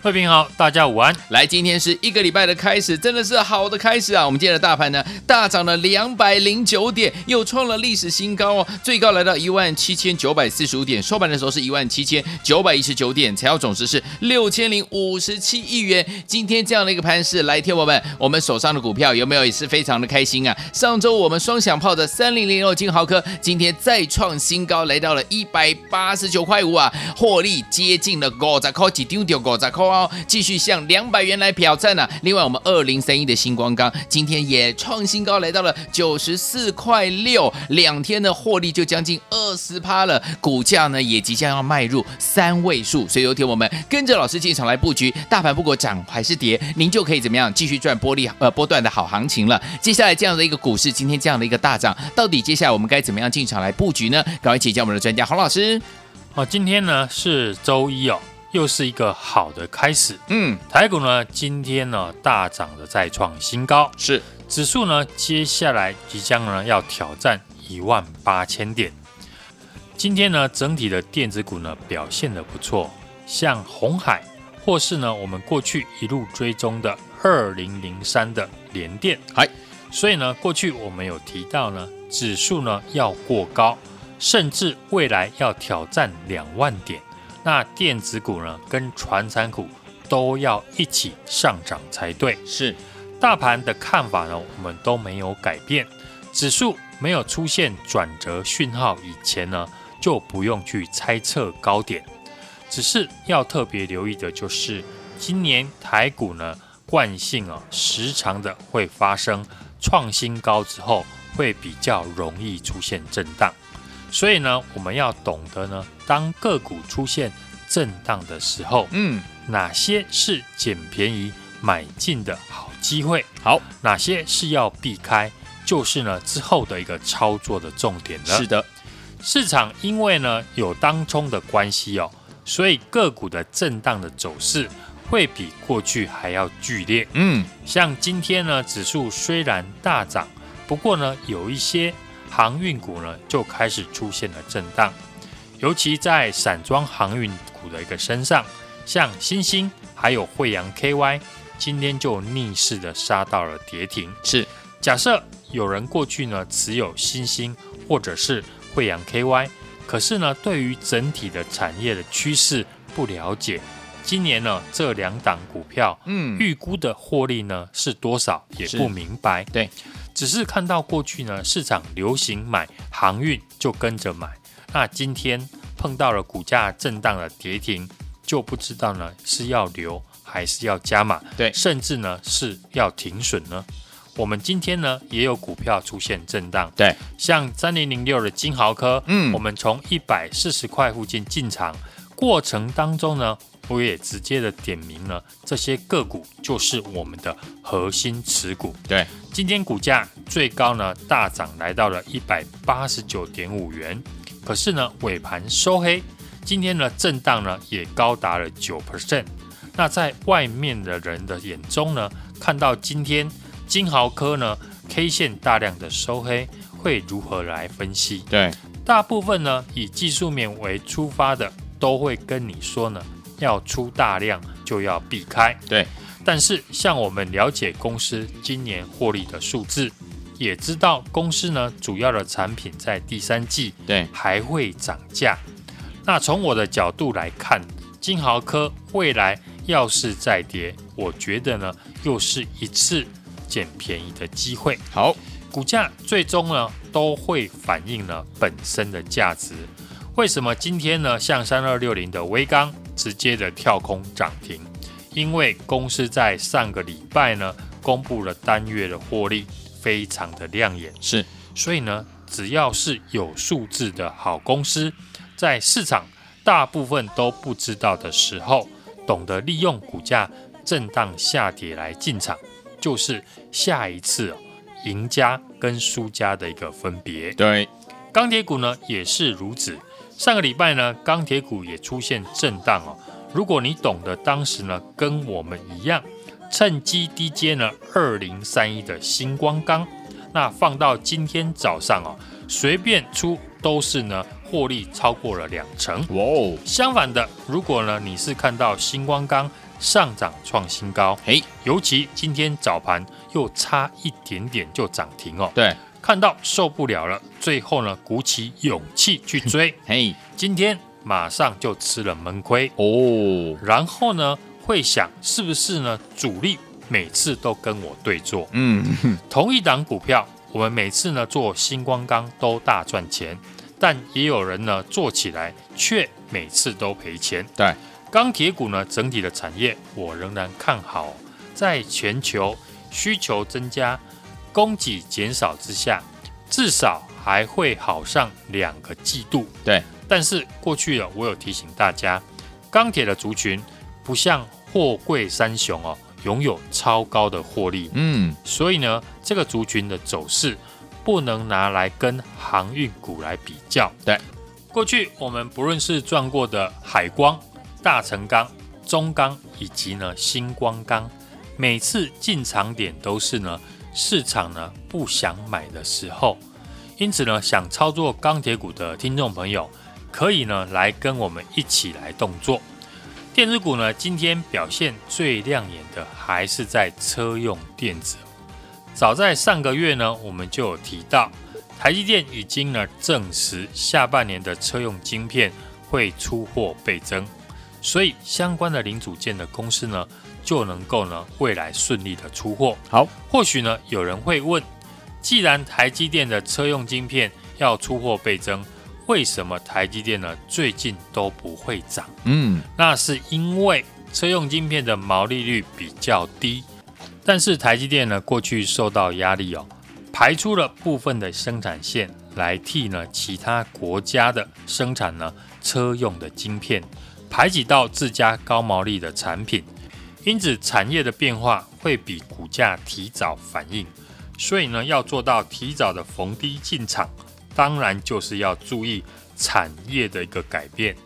慧平好，大家午安。来，今天是一个礼拜的开始，真的是好的开始啊！我们今天的大盘呢，大涨了两百零九点，又创了历史新高哦，最高来到一万七千九百四十五点，收盘的时候是一万七千九百一十九点，成交总值是六千零五十七亿元。今天这样的一个盘势，来，听我们，我们手上的股票有没有也是非常的开心啊？上周我们双响炮的三零零六金豪科，今天再创新高，来到了一百八十九块五啊，获利接近了五十块，几丢丢五十块。哦，继续向两百元来挑战呢、啊。另外，我们二零三一的新光钢今天也创新高，来到了九十四块六，两天的获利就将近二十趴了，股价呢也即将要迈入三位数。所以有天我们跟着老师进场来布局，大盘不管涨还是跌，您就可以怎么样继续赚波利呃波段的好行情了。接下来这样的一个股市，今天这样的一个大涨，到底接下来我们该怎么样进场来布局呢？赶快请教我们的专家洪老师。好，今天呢是周一哦。又是一个好的开始。嗯，台股呢今天呢大涨的再创新高，是指数呢接下来即将呢要挑战一万八千点。今天呢整体的电子股呢表现的不错，像红海或是呢我们过去一路追踪的二零零三的联电，嗨，所以呢过去我们有提到呢指数呢要过高，甚至未来要挑战两万点。那电子股呢，跟传产股都要一起上涨才对。是，大盘的看法呢，我们都没有改变。指数没有出现转折讯号以前呢，就不用去猜测高点。只是要特别留意的就是，今年台股呢，惯性啊，时常的会发生创新高之后，会比较容易出现震荡。所以呢，我们要懂得呢，当个股出现震荡的时候，嗯，哪些是捡便宜买进的好机会？好，哪些是要避开？就是呢，之后的一个操作的重点了。是的，市场因为呢有当冲的关系哦，所以个股的震荡的走势会比过去还要剧烈。嗯，像今天呢，指数虽然大涨，不过呢，有一些。航运股呢就开始出现了震荡，尤其在散装航运股的一个身上，像新兴还有惠阳 KY，今天就逆势的杀到了跌停。是，假设有人过去呢持有新兴或者是惠阳 KY，可是呢对于整体的产业的趋势不了解，今年呢这两档股票，嗯，预估的获利呢是多少也不明白。对。只是看到过去呢，市场流行买航运就跟着买，那今天碰到了股价震荡的跌停，就不知道呢是要留还是要加码，对，甚至呢是要停损呢。我们今天呢也有股票出现震荡，对，像三零零六的金豪科，嗯，我们从一百四十块附近进场，过程当中呢。我也直接的点名了，这些个股就是我们的核心持股。对，今天股价最高呢大涨来到了一百八十九点五元，可是呢尾盘收黑，今天呢震荡呢也高达了九 percent。那在外面的人的眼中呢，看到今天金豪科呢 K 线大量的收黑，会如何来分析？对，大部分呢以技术面为出发的，都会跟你说呢。要出大量就要避开，对。但是像我们了解公司今年获利的数字，也知道公司呢主要的产品在第三季对还会涨价。那从我的角度来看，金豪科未来要是再跌，我觉得呢又是一次捡便宜的机会。好，股价最终呢都会反映了本身的价值。为什么今天呢像三二六零的威刚？直接的跳空涨停，因为公司在上个礼拜呢公布了单月的获利非常的亮眼。是，所以呢，只要是有数字的好公司，在市场大部分都不知道的时候，懂得利用股价震荡下跌来进场，就是下一次赢家跟输家的一个分别。对，钢铁股呢也是如此。上个礼拜呢，钢铁股也出现震荡哦。如果你懂得当时呢，跟我们一样，趁机低接呢二零三一的星光钢，那放到今天早上哦，随便出都是呢。获利超过了两成，哇哦！相反的，如果呢你是看到星光钢上涨创新高，嘿，尤其今天早盘又差一点点就涨停哦，对，看到受不了了，最后呢鼓起勇气去追，嘿，今天马上就吃了闷亏。哦，然后呢会想是不是呢主力每次都跟我对坐，嗯，同一档股票，我们每次呢做星光钢都大赚钱。但也有人呢做起来却每次都赔钱。对，钢铁股呢整体的产业我仍然看好，在全球需求增加、供给减少之下，至少还会好上两个季度。对，但是过去了，我有提醒大家，钢铁的族群不像货柜三雄哦，拥有超高的获利。嗯，所以呢，这个族群的走势。不能拿来跟航运股来比较。对，过去我们不论是赚过的海光、大成钢、中钢以及呢星光钢，每次进场点都是呢市场呢不想买的时候。因此呢，想操作钢铁股的听众朋友，可以呢来跟我们一起来动作。电子股呢，今天表现最亮眼的还是在车用电子。早在上个月呢，我们就有提到，台积电已经呢证实下半年的车用晶片会出货倍增，所以相关的零组件的公司呢就能够呢未来顺利的出货。好，或许呢有人会问，既然台积电的车用晶片要出货倍增，为什么台积电呢最近都不会涨？嗯，那是因为车用晶片的毛利率比较低。但是台积电呢，过去受到压力哦，排出了部分的生产线来替呢其他国家的生产呢车用的晶片，排挤到自家高毛利的产品，因此产业的变化会比股价提早反应，所以呢要做到提早的逢低进场，当然就是要注意产业的一个改变。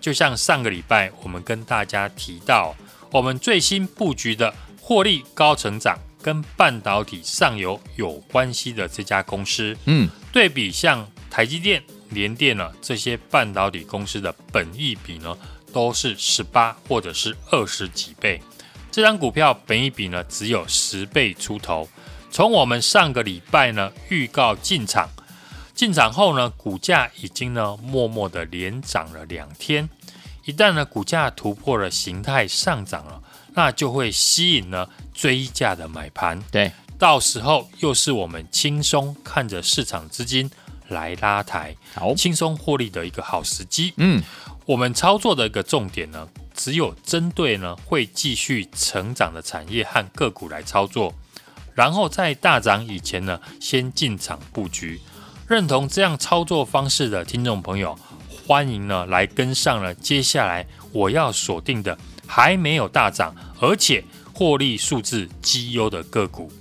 就像上个礼拜我们跟大家提到，我们最新布局的。获利高成长跟半导体上游有关系的这家公司，嗯，对比像台积电、联电呢这些半导体公司的本益比呢，都是十八或者是二十几倍。这张股票本一比呢只有十倍出头。从我们上个礼拜呢预告进场，进场后呢股价已经呢默默的连涨了两天。一旦呢股价突破了形态上涨了。那就会吸引呢追价的买盘，对，到时候又是我们轻松看着市场资金来拉抬，好，轻松获利的一个好时机。嗯，我们操作的一个重点呢，只有针对呢会继续成长的产业和个股来操作，然后在大涨以前呢，先进场布局。认同这样操作方式的听众朋友，欢迎呢来跟上了接下来我要锁定的。还没有大涨，而且获利数字绩优的个股。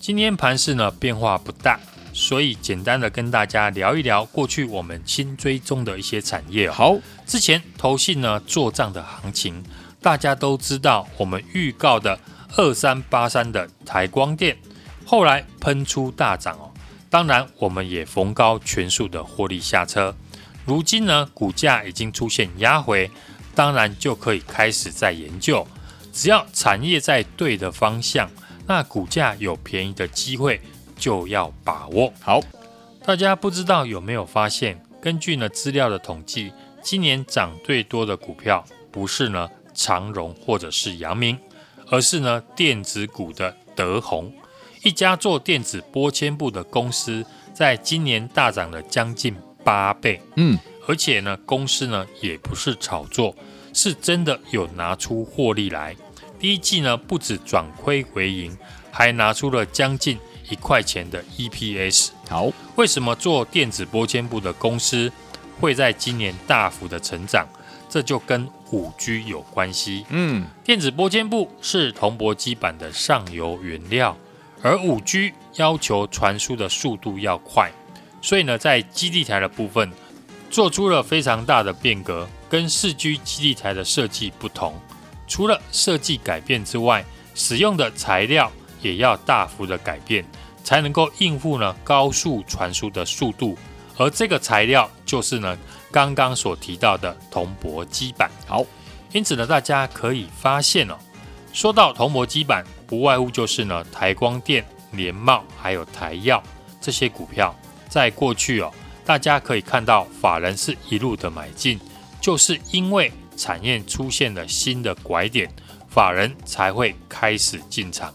今天盘势呢变化不大，所以简单的跟大家聊一聊过去我们新追踪的一些产业。好，之前投信呢做账的行情，大家都知道，我们预告的二三八三的台光电，后来喷出大涨哦。当然，我们也逢高全数的获利下车。如今呢，股价已经出现压回。当然就可以开始在研究，只要产业在对的方向，那股价有便宜的机会就要把握。好，大家不知道有没有发现，根据呢资料的统计，今年涨最多的股票不是呢长荣或者是阳明，而是呢电子股的德宏，一家做电子玻纤布的公司，在今年大涨了将近八倍。嗯。而且呢，公司呢也不是炒作，是真的有拿出获利来。第一季呢不止转亏为盈，还拿出了将近一块钱的 EPS。好，为什么做电子拨签簿的公司会在今年大幅的成长？这就跟五 G 有关系。嗯，电子拨签簿是铜箔基板的上游原料，而五 G 要求传输的速度要快，所以呢，在基地台的部分做出了非常大的变革，跟四 G 基地台的设计不同。除了设计改变之外，使用的材料也要大幅的改变，才能够应付呢高速传输的速度。而这个材料就是呢。刚刚所提到的铜箔基板，好，因此呢，大家可以发现哦，说到铜箔基板，不外乎就是呢，台光电、联茂还有台药这些股票，在过去哦，大家可以看到法人是一路的买进，就是因为产业出现了新的拐点，法人才会开始进场。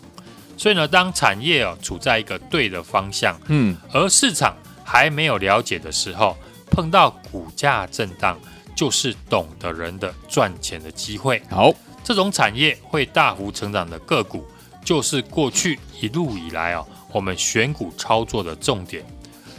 所以呢，当产业哦处在一个对的方向，嗯，而市场还没有了解的时候。碰到股价震荡，就是懂的人的赚钱的机会。好，这种产业会大幅成长的个股，就是过去一路以来哦，我们选股操作的重点。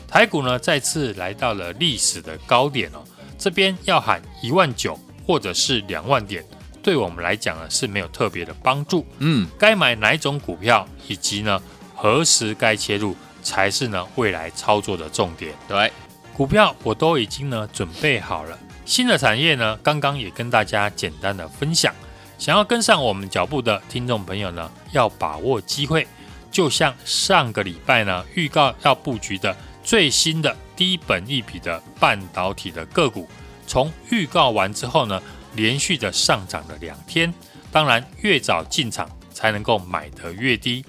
台股呢，再次来到了历史的高点哦，这边要喊一万九或者是两万点，对我们来讲呢是没有特别的帮助。嗯，该买哪一种股票，以及呢何时该切入，才是呢未来操作的重点。对。股票我都已经呢准备好了，新的产业呢，刚刚也跟大家简单的分享。想要跟上我们脚步的听众朋友呢，要把握机会。就像上个礼拜呢预告要布局的最新的低本一笔的半导体的个股，从预告完之后呢，连续的上涨了两天。当然，越早进场才能够买得越低。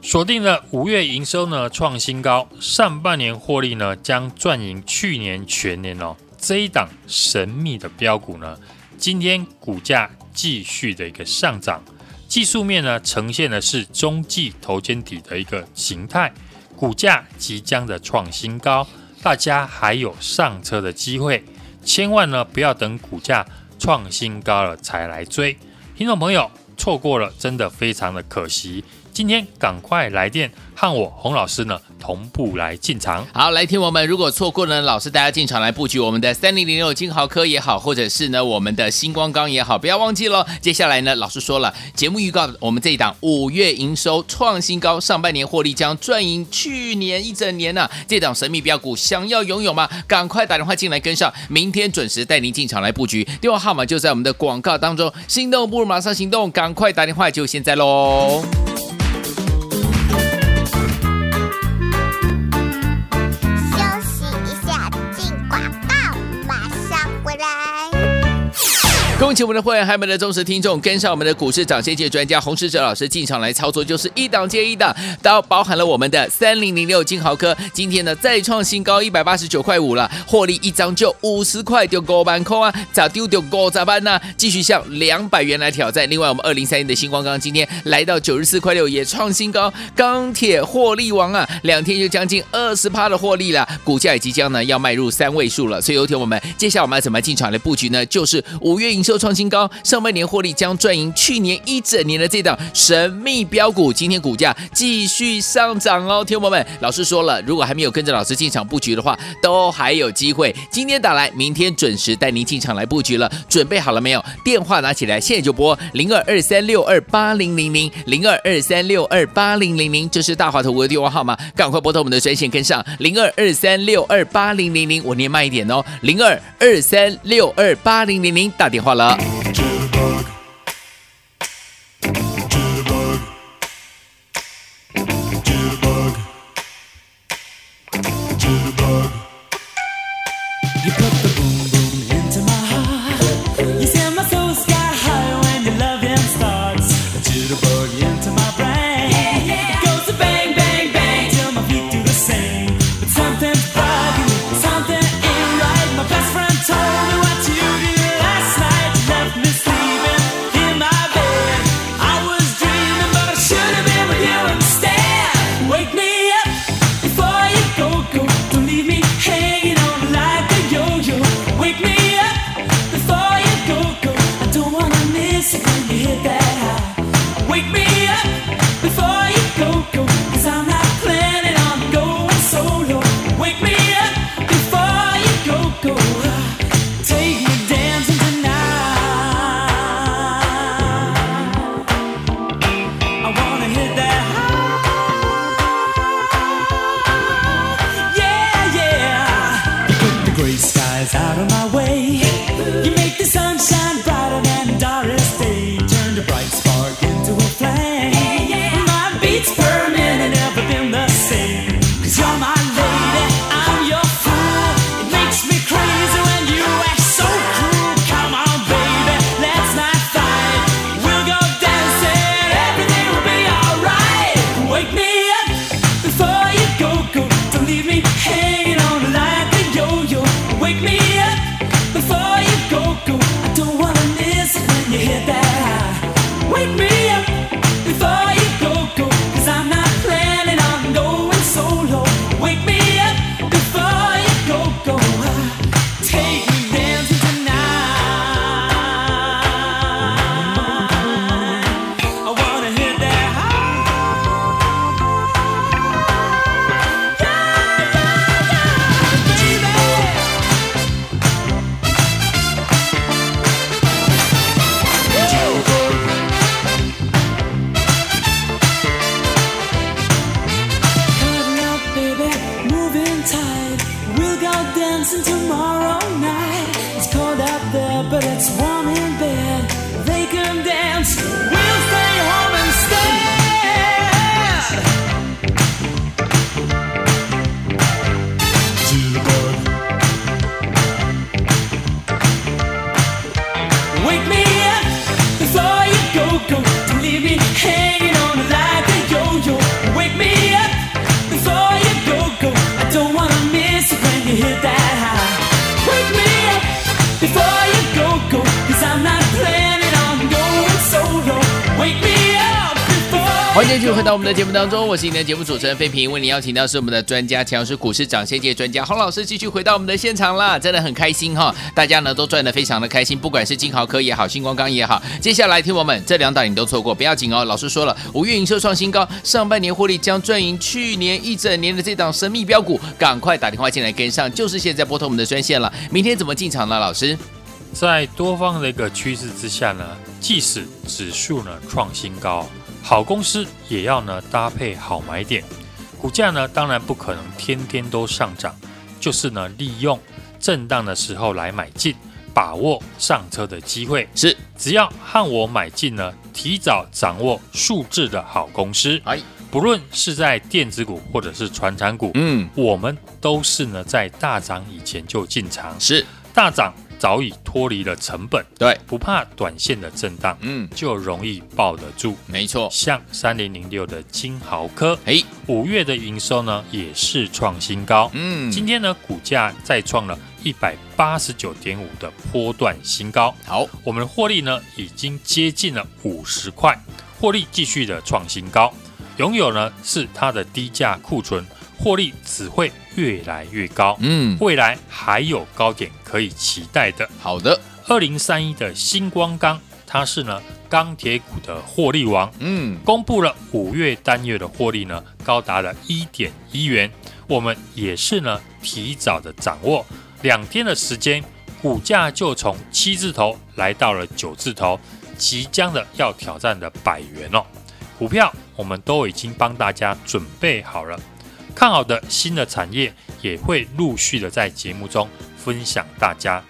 锁定了五月营收呢创新高，上半年获利呢将赚赢去年全年哦。这一档神秘的标股呢，今天股价继续的一个上涨，技术面呢呈现的是中继头肩底的一个形态，股价即将的创新高，大家还有上车的机会，千万呢不要等股价创新高了才来追，听众朋友错过了真的非常的可惜。今天赶快来电，和我洪老师呢同步来进场。好，来听我们，如果错过呢，老师大家进场来布局我们的三零零六金豪科也好，或者是呢我们的星光钢也好，不要忘记喽。接下来呢，老师说了，节目预告我们这一档五月营收创新高，上半年获利将赚赢去年一整年呢、这档神秘标股想要拥有吗？赶快打电话进来跟上，明天准时带您进场来布局。电话号码就在我们的广告当中，心动不如马上行动，赶快打电话就现在喽。恭喜我们的会员，还有我们的忠实听众，跟上我们的股市涨先机专家洪世哲老师进场来操作，就是一档接一档，都包含了我们的三零零六金豪科，今天呢再创新高一百八十九块五了，获利一张就五十块，丢高板空啊，咋丢丢高咋办呢？继续向两百元来挑战。另外，我们二零三一的星光钢今天来到九十四块六，也创新高，钢铁获利王啊，两天就将近二十趴的获利了，股价也即将呢要迈入三位数了。所以有请我们，接下来我们要怎么进场来布局呢？就是五月营收。创新高，上半年获利将赚赢去年一整年的这档神秘标股，今天股价继续上涨哦，听友们，老师说了，如果还没有跟着老师进场布局的话，都还有机会。今天打来，明天准时带您进场来布局了，准备好了没有？电话拿起来，现在就拨零二二三六二八零零零零二二三六二八零零零，这是大华投顾的电话号码，赶快拨通我们的专线跟上零二二三六二八零零零，我念慢一点哦，零二二三六二八零零零，打电话。了。Bye. My way. 继续回到我们的节目当中，我是你的节目主持人费平，为您邀请到是我们的专家，强势股市涨先界专家洪老师，继续回到我们的现场啦，真的很开心哈，大家呢都赚得非常的开心，不管是金豪科也好，星光钢也好，接下来听我们这两档你都错过不要紧哦，老师说了，五月营收创新高，上半年获利将赚赢去年一整年的这档神秘标股，赶快打电话进来跟上，就是现在拨通我们的专线了，明天怎么进场呢？老师？在多方的一个趋势之下呢，即使指数呢创新高，好公司也要呢搭配好买点，股价呢当然不可能天天都上涨，就是呢利用震荡的时候来买进，把握上车的机会。是，只要和我买进呢，提早掌握数字的好公司，哎，不论是在电子股或者是传产股，嗯，我们都是呢在大涨以前就进场，是，大涨早已脱离了成本，对，不怕短线的震荡，嗯，就容易抱得住。没错，像三零零六的金豪科，哎，五月的营收呢也是创新高，嗯，今天呢股价再创了一百八十九点五的波段新高，好，我们的获利呢已经接近了五十块，获利继续的创新高，拥有呢是它的低价库存，获利只会越来越高，嗯，未来还有高点可以期待的。好的，二零三一的新光钢，它是呢钢铁股的获利王，嗯，公布了五月单月的获利呢高达了一点一元，我们也是呢提早的掌握，两天的时间，股价就从七字头来到了九字头，即将的要挑战的百元哦。股票我们都已经帮大家准备好了，看好的新的产业也会陆续的在节目中分享大家，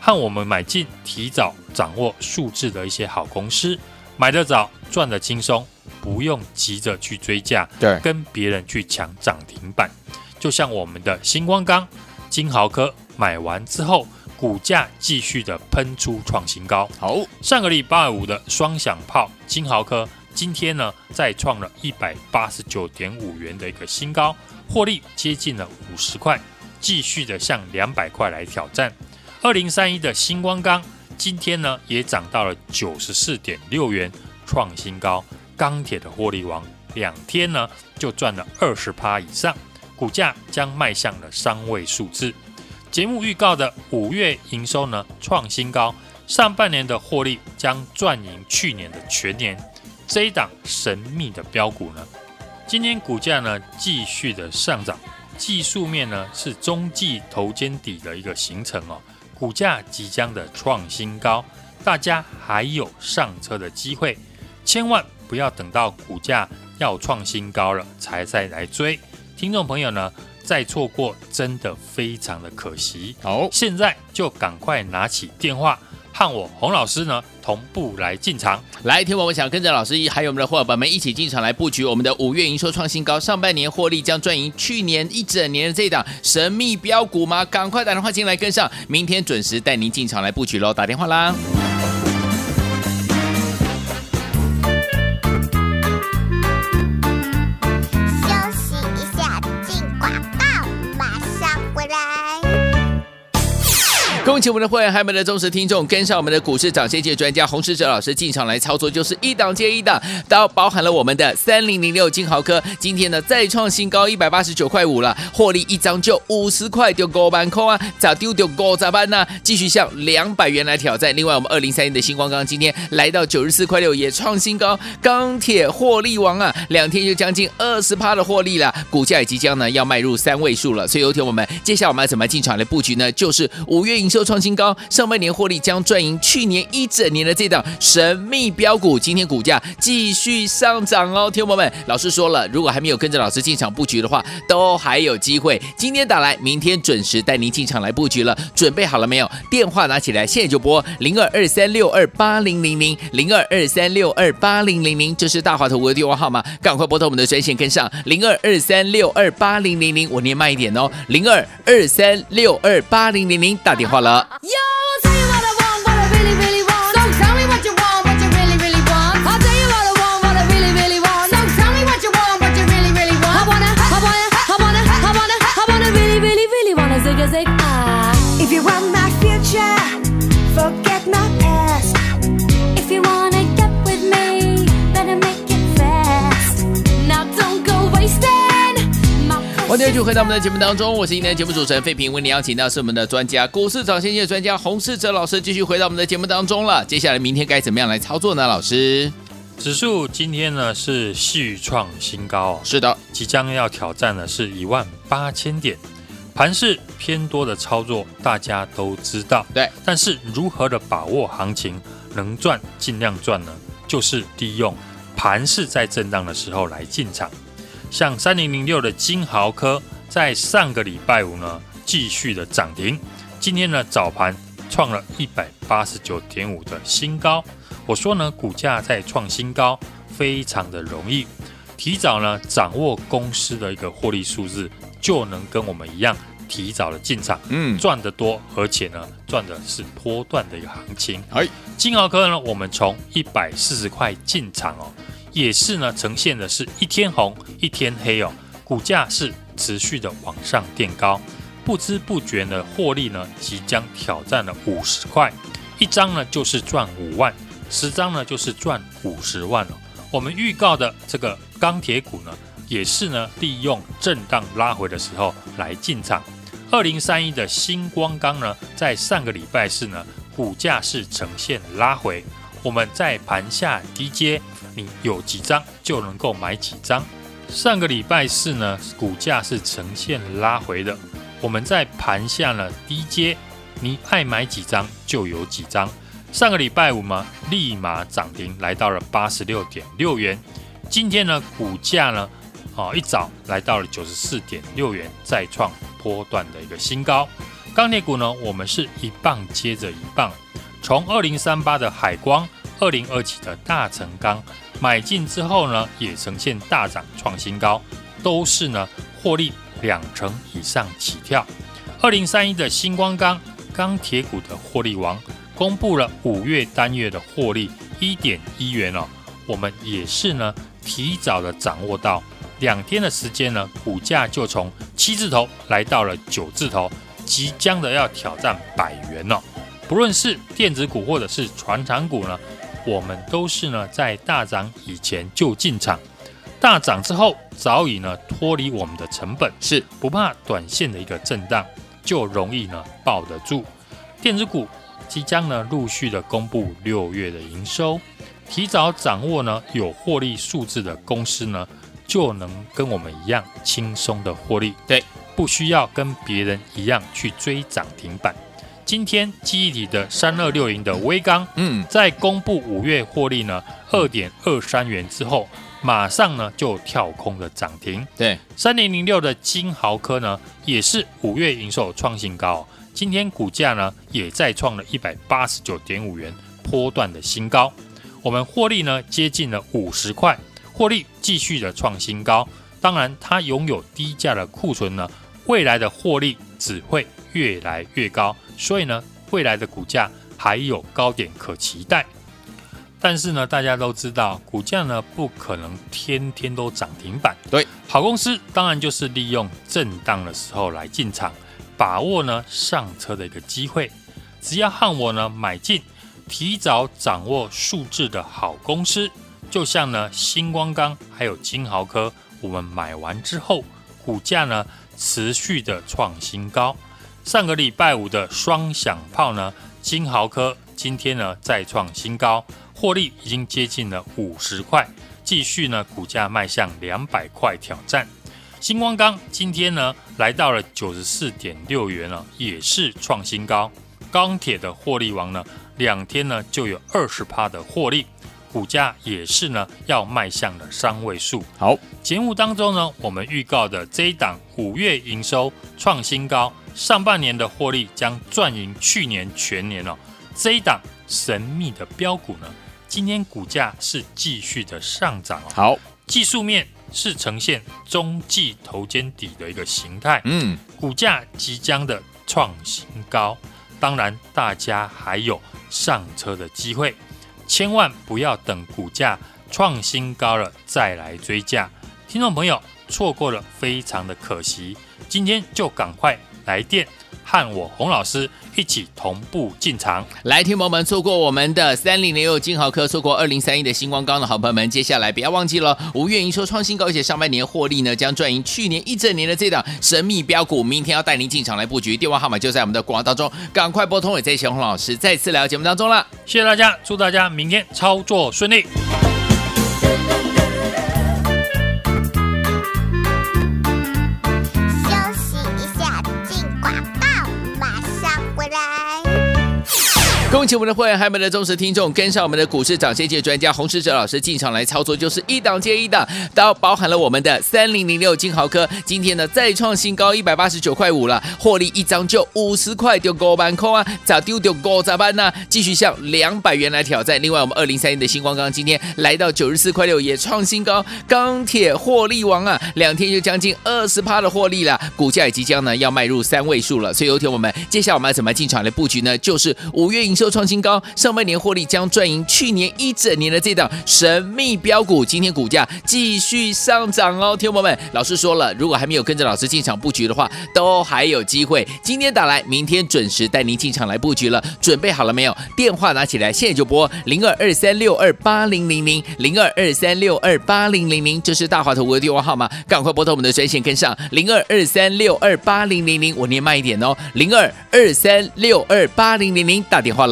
和我们买进，提早掌握数字的一些好公司，买得早，赚得轻松，不用急着去追价，对跟别人去抢涨停板。就像我们的星光钢、金豪科买完之后，股价继续的喷出创新高。好，上个礼拜五的双响炮金豪科，今天呢再创了一百八十九点五元的一个新高，获利接近了五十块，继续的向两百块来挑战。二零三一的新光钢，今天呢也涨到了九十四点六元，创新高。钢铁的获利王，两天呢就赚了二十趴以上，股价将迈向了三位数字。节目预告的五月营收呢创新高，上半年的获利将赚赢去年的全年。这一档神秘的标股呢，今天股价呢继续的上涨，技术面呢是中继头肩底的一个形成哦，股价即将的创新高，大家还有上车的机会，千万不要等到股价要创新高了才再来追。听众朋友呢，再错过真的非常的可惜。好，现在就赶快拿起电话。让我洪老师呢同步来进场，来听我们想跟着老师还有我们的伙伴们一起进场来布局我们的五月营收创新高，上半年获利将赚赢去年一整年的这档神秘标股吗？赶快打电话进来跟上，明天准时带您进场来布局喽！打电话啦。恭喜我们的会员，还有我们的忠实听众，跟上我们的股市涨先界专家洪士哲老师进场来操作，就是一档接一档，都包含了我们的三零零六金豪科，今天呢再创新高一百八十九块五了，获利一张就五十块，丢高板空啊，咋丢丢高咋办呢？继续向两百元来挑战。另外，我们二零三一的星光钢今天来到九十四块六，也创新高，钢铁获利王啊，两天就将近二十趴的获利了，股价也即将呢要迈入三位数了。所以有请我们接下来我们要怎么进场来布局呢？就是五月营收创新高，上半年获利将赚赢去年一整年的这档神秘标股，今天股价继续上涨哦，听众朋友们，老师说了，如果还没有跟着老师进场布局的话，都还有机会。今天打来，明天准时带您进场来布局了，准备好了没有？电话拿起来，现在就拨零二二三六二八零零零零二二三六二八零零零，这是大华投顾的电话号码，赶快拨通我们的专线跟上零二二三六二八零零零，我念慢一点哦，零二二三六二八零零零，打电话了。Yo, I'll tell you what I want, what I really, really 欢迎继续回到我们的节目当中，我是今天的节目主持人费平，为您邀请到是我们的专家，股市涨先机的专家洪世哲老师，继续回到我们的节目当中了。接下来明天该怎么样来操作呢？老师，指数今天呢是续创新高哦，是的，即将要挑战的是一万八千点，盘势偏多的操作大家都知道，对，但是如何的把握行情能赚尽量赚呢？就是利用盘势在震荡的时候来进场。像三零零六的金豪科，在上个礼拜五呢，继续的涨停。今天呢，早盘创了一百八十九点五的新高。我说呢，股价在创新高，非常的容易。提早呢，掌握公司的一个获利数字，就能跟我们一样，提早的进场，嗯，赚得多，而且呢，赚的是波段的一个行情。哎，金豪科呢，我们从一百四十块进场哦。也是呢，呈现的是一天红一天黑哦，股价是持续的往上垫高，不知不觉呢，获利呢即将挑战了五十块，一张呢就是赚五万，十张呢就是赚五十万哦。我们预告的这个钢铁股呢，也是呢利用震荡拉回的时候来进场。二零三一的新光钢呢，在上个礼拜四呢，股价是呈现拉回，我们在盘下低阶。你有几张就能够买几张。上个礼拜四呢，股价是呈现拉回的。我们在盘下呢低阶，你爱买几张就有几张。上个礼拜五嘛，立马涨停来到了八十六点六元。今天呢，股价呢，啊一早来到了九十四点六元，再创波段的一个新高。钢铁股呢，我们是一棒接着一棒，从二零三八的海光。二零二七的大成钢买进之后呢，也呈现大涨创新高，都是呢获利两成以上起跳。二零三一的新光钢钢铁股的获利王公布了五月单月的获利一点一元哦，我们也是呢提早的掌握到两天的时间呢，股价就从七字头来到了九字头，即将的要挑战百元哦。不论是电子股或者是传产股呢。我们都是呢，在大涨以前就进场，大涨之后早已呢脱离我们的成本，是不怕短线的一个震荡，就容易呢抱得住。电子股即将呢陆续的公布六月的营收，提早掌握呢有获利数字的公司呢，就能跟我们一样轻松的获利，对，不需要跟别人一样去追涨停板。今天记忆体的三二六零的威刚，嗯，在公布五月获利呢二点二三元之后，马上呢就跳空的涨停。对，三零零六的金豪科呢，也是五月营收创新高，今天股价呢也再创了一百八十九点五元波段的新高。我们获利呢接近了五十块，获利继续的创新高。当然，它拥有低价的库存呢，未来的获利只会越来越高，所以呢，未来的股价还有高点可期待。但是呢，大家都知道，股价呢不可能天天都涨停板。对，好公司当然就是利用震荡的时候来进场，把握呢上车的一个机会。只要和我呢买进，提早掌握数字的好公司，就像呢星光钢还有金豪科，我们买完之后，股价呢持续的创新高。上个礼拜五的双响炮呢，金豪科今天呢再创新高。获利已经接近了五十块，继续呢，股价迈向两百块挑战。星光钢今天呢来到了九十四点六元了，也是创新高。钢铁的获利王呢，两天呢就有二十趴的获利，股价也是呢要迈向了三位数。好，节目当中呢，我们预告的这一档五月营收创新高，上半年的获利将赚赢去年全年哦。这一档神秘的标股呢，今天股价是继续的上涨哦，好，技术面是呈现中继头肩底的一个形态，嗯，股价即将的创新高，当然大家还有上车的机会，千万不要等股价创新高了再来追价，听众朋友错过了非常的可惜，今天就赶快来电。和我洪老师一起同步进场，来，听友们错过我们的三零零六金豪科，错过二零三一的星光钢的好朋友们，接下来不要忘记了，五月营收创新高，而且上半年获利呢将赚赢去年一整年的这档神秘标股，明天要带您进场来布局，电话号码就在我们的广告当中，赶快拨通，也谢谢洪老师再次来到节目当中了，谢谢大家，祝大家明天操作顺利。恭喜我们的会员，还有我们的忠实听众，跟上我们的股市涨先界专家洪世哲老师进场来操作，就是一档接一档，都包含了我们的三零零六金豪科，今天呢再创新高一百八十九块五了，获利一张就五十块，丢高板空啊，咋丢丢高咋办呢？继续向两百元来挑战。另外，我们二零三一的星光钢今天来到九十四块六，也创新高，钢铁获利王啊，两天就将近二十趴的获利了，股价也即将呢要迈入三位数了。所以有请我们，接下来我们要怎么进场来布局呢？就是五月营收。又创新高，上半年获利将赚赢去年一整年的这档神秘标股，今天股价继续上涨哦，听众朋友们，老师说了，如果还没有跟着老师进场布局的话，都还有机会。今天打来，明天准时带您进场来布局了，准备好了没有？电话拿起来，现在就拨零二二三六二八零零零零二二三六二八零零零，这是大华投顾的电话号码，赶快拨通我们的专线跟上零二二三六二八零零零，我念慢一点哦，零二二三六二八零零零，打电话。